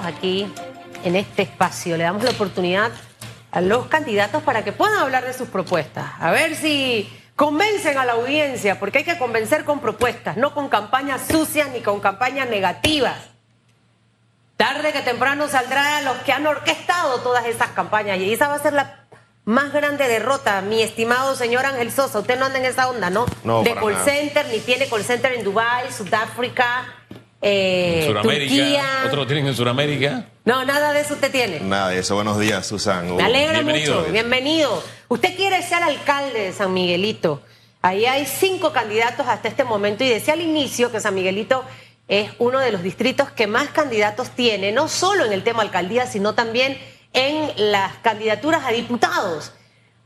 aquí en este espacio le damos la oportunidad a los candidatos para que puedan hablar de sus propuestas. A ver si convencen a la audiencia, porque hay que convencer con propuestas, no con campañas sucias ni con campañas negativas. Tarde que temprano saldrán los que han orquestado todas esas campañas y esa va a ser la más grande derrota, mi estimado señor Ángel Sosa. Usted no anda en esa onda, ¿no? No, de call nada. center, ni tiene call center en Dubái, Sudáfrica, eh, Suramérica, Turquía. otros lo tienen en Sudamérica. No, nada de eso usted tiene. Nada de eso. Buenos días, Susan. Me alegra bienvenido. mucho, bienvenido. Usted quiere ser alcalde de San Miguelito. Ahí hay cinco candidatos hasta este momento y decía al inicio que San Miguelito es uno de los distritos que más candidatos tiene, no solo en el tema alcaldía, sino también en las candidaturas a diputados.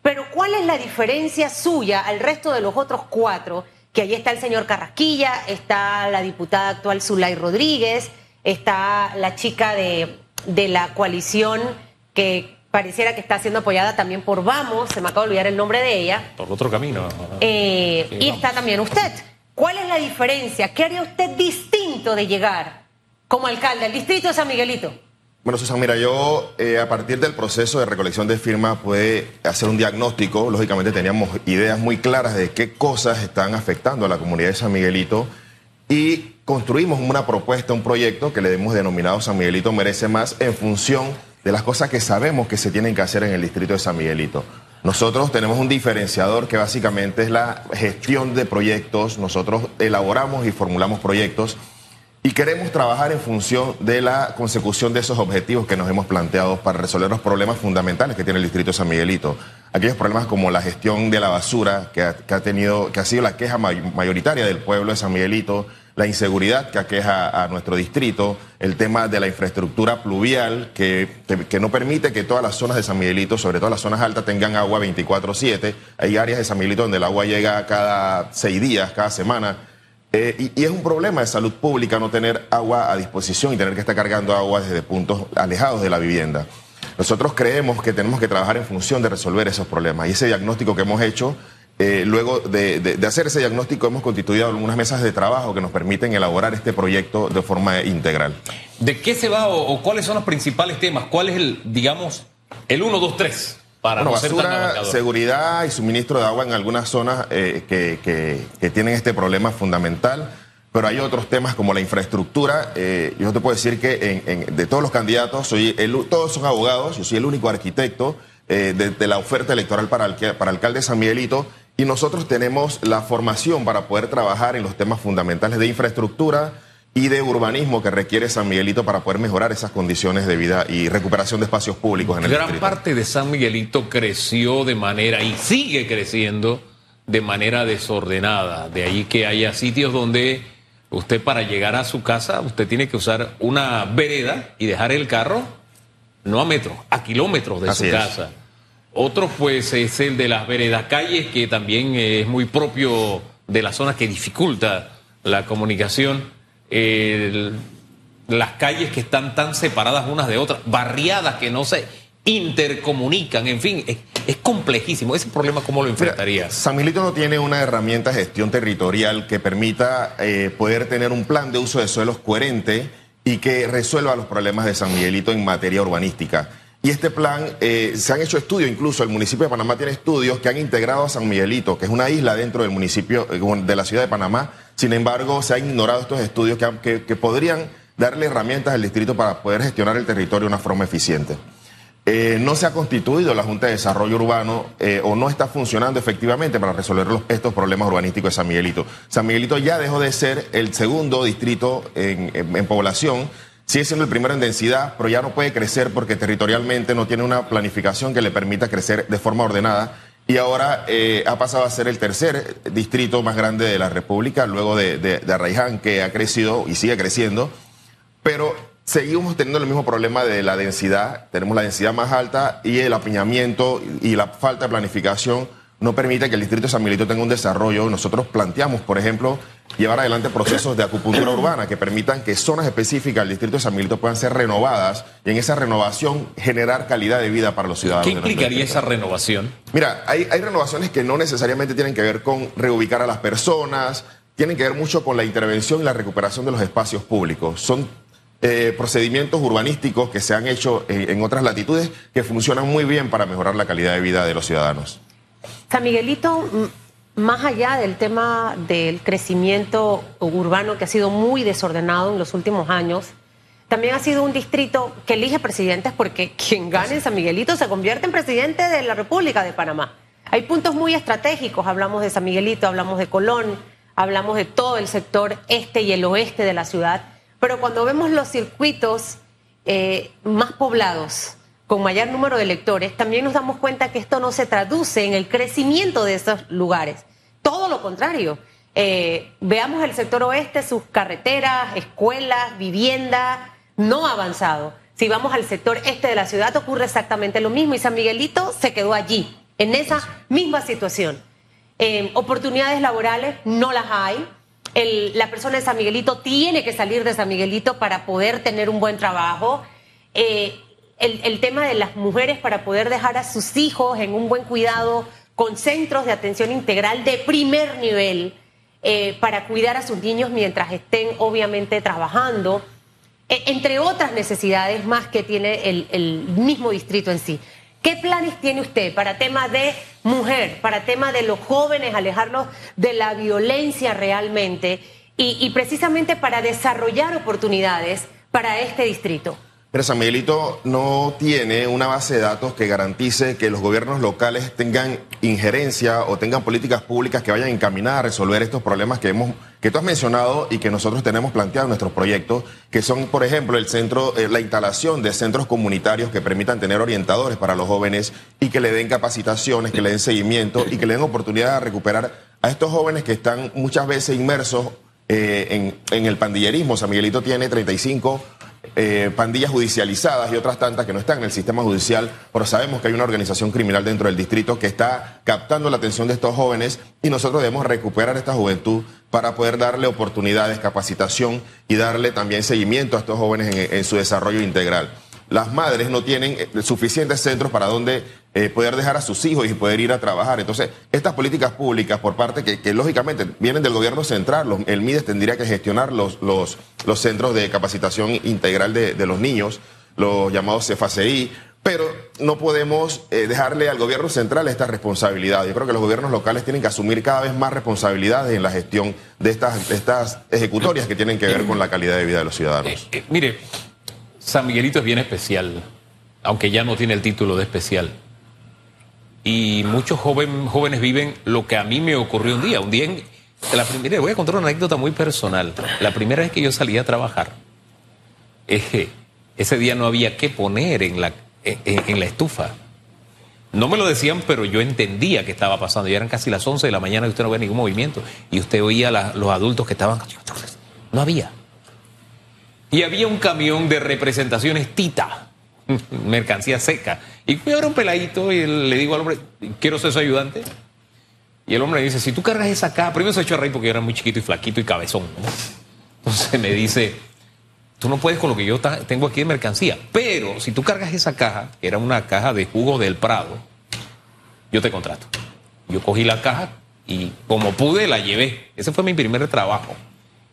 Pero ¿cuál es la diferencia suya al resto de los otros cuatro? Que ahí está el señor Carrasquilla, está la diputada actual Zulay Rodríguez, está la chica de, de la coalición que pareciera que está siendo apoyada también por Vamos, se me acaba de olvidar el nombre de ella, Por otro camino. eh, Sí, y está también usted. ¿Cuál es la diferencia? ¿Qué haría usted distinto de llegar como alcalde al distrito de San Miguelito? Bueno, Susan, mira, yo eh, a partir del proceso de recolección de firmas pude hacer un diagnóstico. Lógicamente teníamos ideas muy claras de qué cosas están afectando a la comunidad de San Miguelito y construimos una propuesta, un proyecto que le hemos denominado San Miguelito Merece Más en función de las cosas que sabemos que se tienen que hacer en el distrito de San Miguelito. Nosotros tenemos un diferenciador que básicamente es la gestión de proyectos. Nosotros elaboramos y formulamos proyectos y queremos trabajar en función de la consecución de esos objetivos que nos hemos planteado para resolver los problemas fundamentales que tiene el distrito de San Miguelito. Aquellos problemas como la gestión de la basura, que ha, tenido, que ha sido la queja may- mayoritaria del pueblo de San Miguelito, la inseguridad que aqueja a nuestro distrito, el tema de la infraestructura pluvial, que, que- que no permite que todas las zonas de San Miguelito, sobre todo las zonas altas, tengan agua 24-7. Hay áreas de San Miguelito donde el agua llega cada seis días, cada semana. Eh, y, es un problema de salud pública no tener agua a disposición y tener que estar cargando agua desde puntos alejados de la vivienda. Nosotros creemos que tenemos que trabajar en función de resolver esos problemas y ese diagnóstico que hemos hecho, eh, luego de hacer ese diagnóstico hemos constituido algunas mesas de trabajo que nos permiten elaborar este proyecto de forma integral. ¿De qué se va o, o cuáles son los principales temas? ¿Cuál es el, digamos, el 1, 2, 3? Para Bueno, no ser tan basura, seguridad y suministro de agua en algunas zonas eh, que, que- que tienen este problema fundamental, pero hay otros temas como la infraestructura. Eh, yo te puedo decir que en- en- de todos los candidatos, soy el todos son abogados, yo soy el único arquitecto eh, de, de la oferta electoral para, alque- para alcalde de San Miguelito y nosotros tenemos la formación para poder trabajar en los temas fundamentales de infraestructura y de urbanismo que requiere San Miguelito para poder mejorar esas condiciones de vida y recuperación de espacios públicos en el Gran distrito. parte de San Miguelito creció de manera y sigue creciendo de manera desordenada. De ahí que haya sitios donde usted para llegar a su casa, usted tiene que usar una vereda y dejar el carro no a metros, a kilómetros de Así su es. casa. Otro pues es el de las veredas calles, que también es muy propio de las zonas que dificulta la comunicación. Las calles que están tan separadas unas de otras, barriadas que no se intercomunican, en fin, es, es complejísimo. Ese problema, ¿cómo lo Mira, enfrentarías? San Miguelito no tiene una herramienta de gestión territorial que permita eh, poder tener un plan de uso de suelos coherente y que resuelva los problemas de San Miguelito en materia urbanística. Y este plan, eh, se han hecho estudios, incluso el municipio de Panamá tiene estudios que han integrado a San Miguelito, que es una isla dentro del municipio eh, de la ciudad de Panamá. Sin embargo, se han ignorado estos estudios que, que- podrían darle herramientas al distrito para poder gestionar el territorio de una forma eficiente. Eh, no se ha constituido la Junta de Desarrollo Urbano o no está funcionando efectivamente para resolver los- estos problemas urbanísticos de San Miguelito. San Miguelito ya dejó de ser el segundo distrito en población, sigue siendo el primero en densidad, pero ya no puede crecer porque territorialmente no tiene una planificación que le permita crecer de forma ordenada. Y ahora eh, ha pasado a ser el tercer distrito más grande de la República, luego de, de, de Arraiján, que ha crecido y sigue creciendo pero seguimos teniendo el mismo problema de la densidad. Tenemos la densidad más alta y el apiñamiento y la falta de planificación no permite que el distrito de San Miguelito tenga un desarrollo. Nosotros planteamos, por ejemplo, llevar adelante procesos de acupuntura urbana que permitan que zonas específicas del distrito de San Miguelito puedan ser renovadas y en esa renovación generar calidad de vida para los ciudadanos. ¿Qué implicaría esa renovación? Mira, hay, hay renovaciones que no necesariamente tienen que ver con reubicar a las personas, tienen que ver mucho con la intervención y la recuperación de los espacios públicos. Son eh, procedimientos urbanísticos que se han hecho en, en otras latitudes que funcionan muy bien para mejorar la calidad de vida de los ciudadanos. San Miguelito, más allá del tema del crecimiento urbano que ha sido muy desordenado en los últimos años, también ha sido un distrito que elige presidentes porque quien gane en San Miguelito se convierte en presidente de la República de Panamá. Hay puntos muy estratégicos, hablamos de San Miguelito, hablamos de Colón, hablamos de todo el sector este y el oeste de la ciudad, pero cuando vemos los circuitos eh, más poblados, con mayor número de electores, también nos damos cuenta que esto no se traduce en el crecimiento de esos lugares. Todo lo contrario. Eh, veamos el sector oeste, sus carreteras, escuelas, vivienda, no ha avanzado. Si vamos al sector este de la ciudad ocurre exactamente lo mismo y San Miguelito se quedó allí, en esa misma situación. Eh, oportunidades laborales no las hay. La persona de San Miguelito tiene que salir de San Miguelito para poder tener un buen trabajo. Eh, el, tema de las mujeres para poder dejar a sus hijos en un buen cuidado con centros de atención integral de primer nivel eh, para cuidar a sus niños mientras estén obviamente trabajando, eh, entre otras necesidades más que tiene el, mismo distrito en sí. ¿Qué planes tiene usted para tema de mujer, para tema de los jóvenes, alejarlos de la violencia realmente y precisamente para desarrollar oportunidades para este distrito? Pero San Miguelito no tiene una base de datos que garantice que los gobiernos locales tengan injerencia o tengan políticas públicas que vayan encaminadas a resolver estos problemas que hemos que tú has mencionado y que nosotros tenemos planteado en nuestros proyectos, que son, por ejemplo, el centro, eh, la instalación de centros comunitarios que permitan tener orientadores para los jóvenes y que le den capacitaciones, que le den seguimiento y que le den oportunidad de recuperar a estos jóvenes que están muchas veces inmersos eh, en, en el pandillerismo. San Miguelito tiene 35 eh, pandillas judicializadas y otras tantas que no están en el sistema judicial, pero sabemos que hay una organización criminal dentro del distrito que está captando la atención de estos jóvenes y nosotros debemos recuperar esta juventud para poder darle oportunidades, capacitación y darle también seguimiento a estos jóvenes en, en su desarrollo integral. Las madres no tienen eh, suficientes centros para donde eh, poder dejar a sus hijos y poder ir a trabajar. Entonces, estas políticas públicas por parte que, lógicamente vienen del gobierno central, el MIDES tendría que gestionar los, los, centros de capacitación integral de, de los niños, los llamados CFACI, pero no podemos eh, dejarle al gobierno central esta responsabilidad. Yo creo que los gobiernos locales tienen que asumir cada vez más responsabilidades en la gestión de estas, estas ejecutorias que tienen que ver con la calidad de vida de los ciudadanos. Eh, mire, San Miguelito es bien especial, aunque ya no tiene el título de especial. Y muchos jóvenes viven lo que a mí me ocurrió un día. Un día, en, la primera, voy a contar una anécdota muy personal. La primera vez que yo salí a trabajar, eh, ese día no había qué poner en la, en, en la estufa. No me lo decían, pero yo entendía que estaba pasando. Ya eran casi las 11 de la mañana y usted no ve ningún movimiento. Y usted oía a los adultos que estaban... No había. Y había un camión de representaciones Tita, mercancía seca. Y fui a ver un peladito y le digo al hombre, quiero ser su ayudante. Y el hombre dice, si tú cargas esa caja, primero se echó a reír porque yo era muy chiquito y flaquito y cabezón. ¿no? Entonces me dice, tú no puedes con lo que yo tengo aquí de mercancía, pero si tú cargas esa caja, que era una caja de jugo del Prado, yo te contrato. Yo cogí la caja y como pude la llevé. Ese fue mi primer trabajo.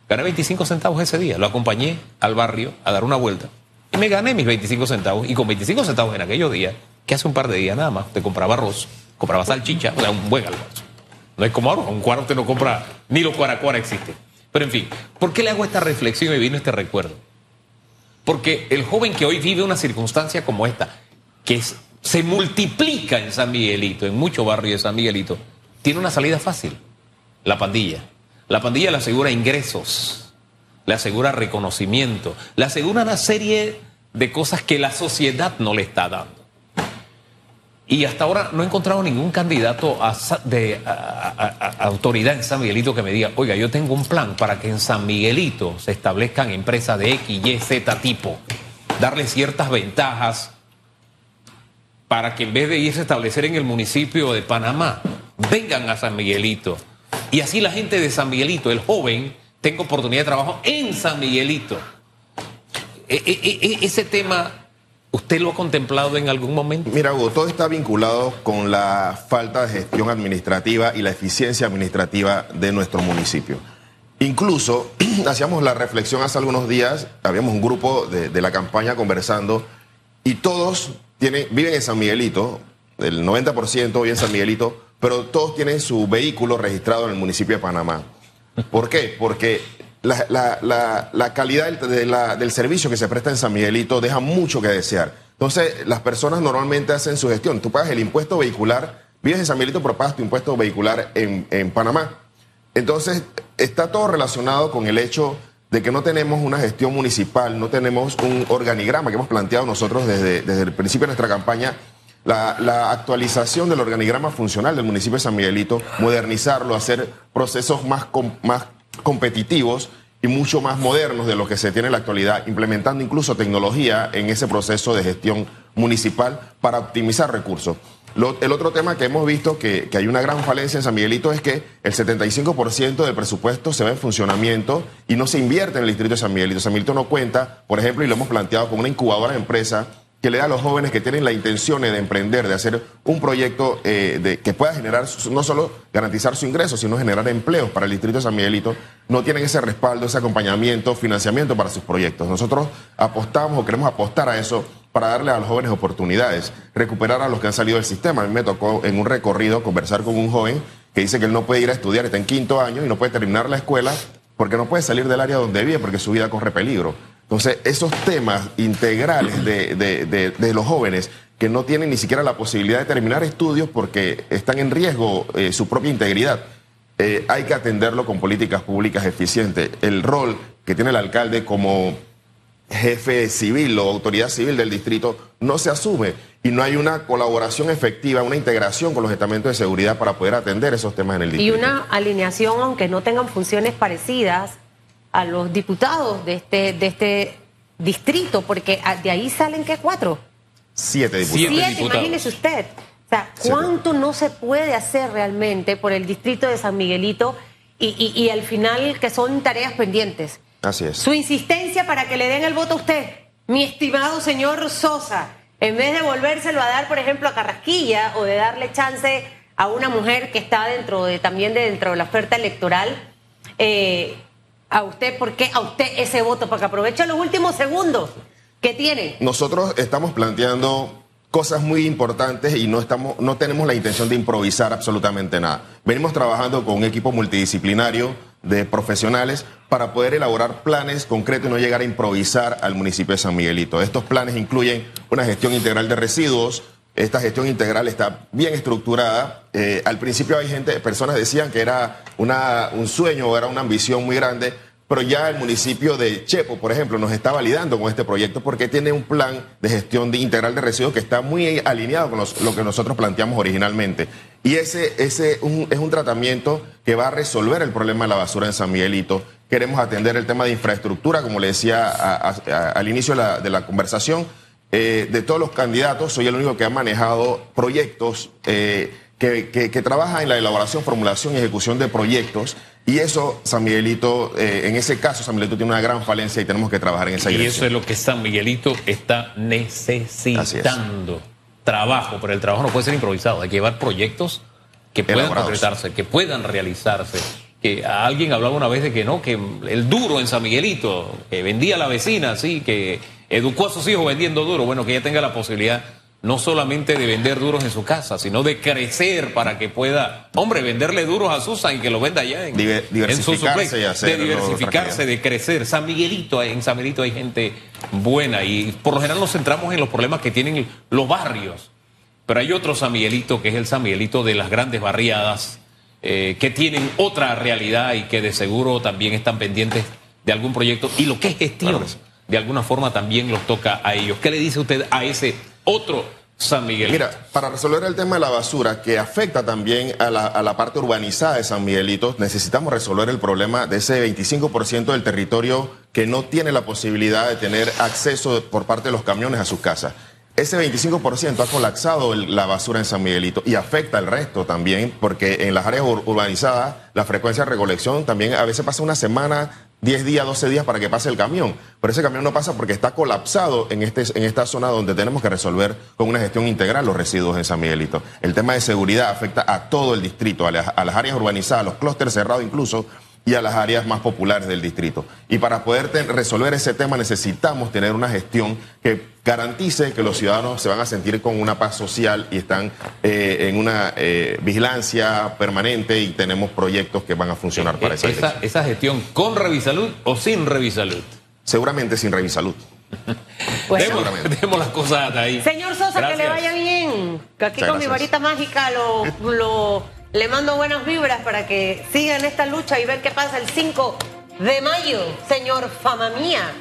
Gané 25 centavos ese día. Lo acompañé al barrio a dar una vuelta. Y me gané mis 25 centavos. Y con 25 centavos en aquellos días, que hace un par de días nada más, te compraba arroz, compraba salchicha, o sea, un buen almuerzo. No es como ahora, un cuarto usted no compra, ni los cuaracuara existen. Pero en fin, ¿por qué le hago esta reflexión y vino este recuerdo? Porque el joven que hoy vive una circunstancia como esta, que se multiplica en San Miguelito, en muchos barrios de San Miguelito, tiene una salida fácil, la pandilla. La pandilla le asegura ingresos, le asegura reconocimiento, le asegura una serie de cosas que la sociedad no le está dando. Y hasta ahora no he encontrado ningún candidato a, de autoridad en San Miguelito que me diga, oiga, yo tengo un plan para que en San Miguelito se establezcan empresas de X, Y, Z tipo, darle ciertas ventajas para que en vez de irse a establecer en el municipio de Panamá, vengan a San Miguelito. Y así la gente de San Miguelito, el joven, tenga oportunidad de trabajo en San Miguelito. E- e- e- ese tema, ¿usted lo ha contemplado en algún momento? Mira, Hugo, todo está vinculado con la falta de gestión administrativa y la eficiencia administrativa de nuestro municipio. Incluso hacíamos la reflexión hace algunos días, habíamos un grupo de, de la campaña conversando y todos tienen, viven en San Miguelito, el 90% vive en San Miguelito, pero todos tienen su vehículo registrado en el municipio de Panamá. ¿Por qué? Porque la, la- calidad del servicio que se presta en San Miguelito deja mucho que desear. Entonces, las personas normalmente hacen su gestión. Tú pagas el impuesto vehicular, vives en San Miguelito, pero pagas tu impuesto vehicular en, en Panamá. Entonces, está todo relacionado con el hecho de que no tenemos una gestión municipal, no tenemos un organigrama que hemos planteado nosotros desde, desde el principio de nuestra campaña, la, actualización del organigrama funcional del municipio de San Miguelito, modernizarlo, hacer procesos más, más competitivos y mucho más modernos de lo que se tiene en la actualidad, implementando incluso tecnología en ese proceso de gestión municipal para optimizar recursos. El otro tema que hemos visto que, hay una gran falencia en San Miguelito es que el 75% del presupuesto se va en funcionamiento y no se invierte en el distrito de San Miguelito. San Miguelito no cuenta, por ejemplo, y lo hemos planteado como una incubadora de empresa que le da a los jóvenes que tienen la intención de emprender, de hacer un proyecto eh, que pueda generar, no solo garantizar su ingreso, sino generar empleos para el distrito de San Miguelito, no tienen ese respaldo, ese acompañamiento, financiamiento para sus proyectos. Nosotros apostamos o queremos apostar a eso para darle a los jóvenes oportunidades, recuperar a los que han salido del sistema. A mí me tocó en un recorrido conversar con un joven que dice que él no puede ir a estudiar, está en quinto año y no puede terminar la escuela porque no puede salir del área donde vive porque su vida corre peligro. Entonces, esos temas integrales de, de- de- de los jóvenes que no tienen ni siquiera la posibilidad de terminar estudios porque están en riesgo eh, su propia integridad, eh, hay que atenderlo con políticas públicas eficientes. El rol que tiene el alcalde como jefe civil o autoridad civil del distrito no se asume y no hay una colaboración efectiva, una integración con los estamentos de seguridad para poder atender esos temas en el Y distrito. una alineación, aunque no tengan funciones parecidas a los diputados de este, de este distrito, porque de ahí salen que cuatro. Siete diputados. Siete Siete, diputados. imagínese usted. O sea, Siete. ¿cuánto no se puede hacer realmente por el distrito de San Miguelito y, y- y al final que son tareas pendientes? Así es. Su insistencia para que le den el voto a usted, mi estimado señor Sosa, en vez de volvérselo a dar, por ejemplo, a Carrasquilla o de darle chance a una mujer que está dentro de también de dentro de la oferta electoral, eh, a usted, ¿por qué a usted ese voto? Para que aproveche los últimos segundos que tiene. Nosotros estamos planteando cosas muy importantes y no, estamos, no tenemos la intención de improvisar absolutamente nada. Venimos trabajando con un equipo multidisciplinario de profesionales para poder elaborar planes concretos y no llegar a improvisar al municipio de San Miguelito. Estos planes incluyen una gestión integral de residuos. Esta gestión integral está bien estructurada. Eh, al principio hay gente, personas decían que era una, un sueño o era una ambición muy grande, pero ya el municipio de Chepo, por ejemplo, nos está validando con este proyecto porque tiene un plan de gestión integral de residuos que está muy alineado con lo que nosotros planteamos originalmente. Y ese, ese un- es un tratamiento que va a resolver el problema de la basura en San Miguelito. Queremos atender el tema de infraestructura, como le decía al inicio de la conversación. Eh, de todos los candidatos, soy el único que ha manejado proyectos eh, que, que, que trabaja en la elaboración, formulación y ejecución de proyectos. Y eso, San Miguelito, eh, en ese caso, San Miguelito tiene una gran falencia y tenemos que trabajar en esa Y dirección. eso es lo que San Miguelito está necesitando. Trabajo, pero el trabajo no puede ser improvisado. Hay que llevar proyectos que puedan Elaborados. concretarse, que puedan realizarse. Que a alguien hablaba una vez de que no, que el duro en San Miguelito, que vendía a la vecina, sí, que educó a sus hijos vendiendo duro. Bueno, que ella tenga la posibilidad no solamente de vender duros en su casa, sino de crecer para que pueda, hombre, venderle duros a Susan y que lo venda allá en, Diver- en su de diversificarse, de crecer. San Miguelito, en San Miguelito hay gente buena y por lo general nos centramos en los problemas que tienen los barrios. Pero hay otro San Miguelito que es el San Miguelito de las grandes barriadas, eh, que tienen otra realidad y que de seguro también están pendientes de algún proyecto. Y lo que es gestión, Claro. De alguna forma también los toca a ellos. ¿Qué le dice usted a ese otro San Miguelito? Mira, para resolver el tema de la basura, que afecta también a la, a la parte urbanizada de San Miguelito, necesitamos resolver el problema de ese 25% del territorio que no tiene la posibilidad de tener acceso por parte de los camiones a sus casas. Ese 25% ha colapsado el- la basura en San Miguelito y afecta al resto también, porque en las áreas ur- urbanizadas la frecuencia de recolección también a veces pasa una semana, 10 días, 12 días para que pase el camión. Pero ese camión no pasa porque está colapsado en, este, en esta zona donde tenemos que resolver con una gestión integral los residuos en San Miguelito. El tema de seguridad afecta a todo el distrito, a las, a las áreas urbanizadas, a los clústeres cerrados incluso, y a las áreas más populares del distrito. Y para poder resolver ese tema necesitamos tener una gestión que garantice que los ciudadanos se van a sentir con una paz social y están eh, en una eh, vigilancia permanente y tenemos proyectos que van a funcionar para esa, esa, esa gestión con Revisalud o sin Revisalud. Seguramente sin Revisalud. Bueno. demos, las cosas hasta ahí. Señor Sosa, que le vaya bien. Que aquí Muchas con mi varita mágica lo, lo- le mando buenas vibras para que siga en esta lucha y ver qué pasa el 5 de mayo, señor Fama Mía.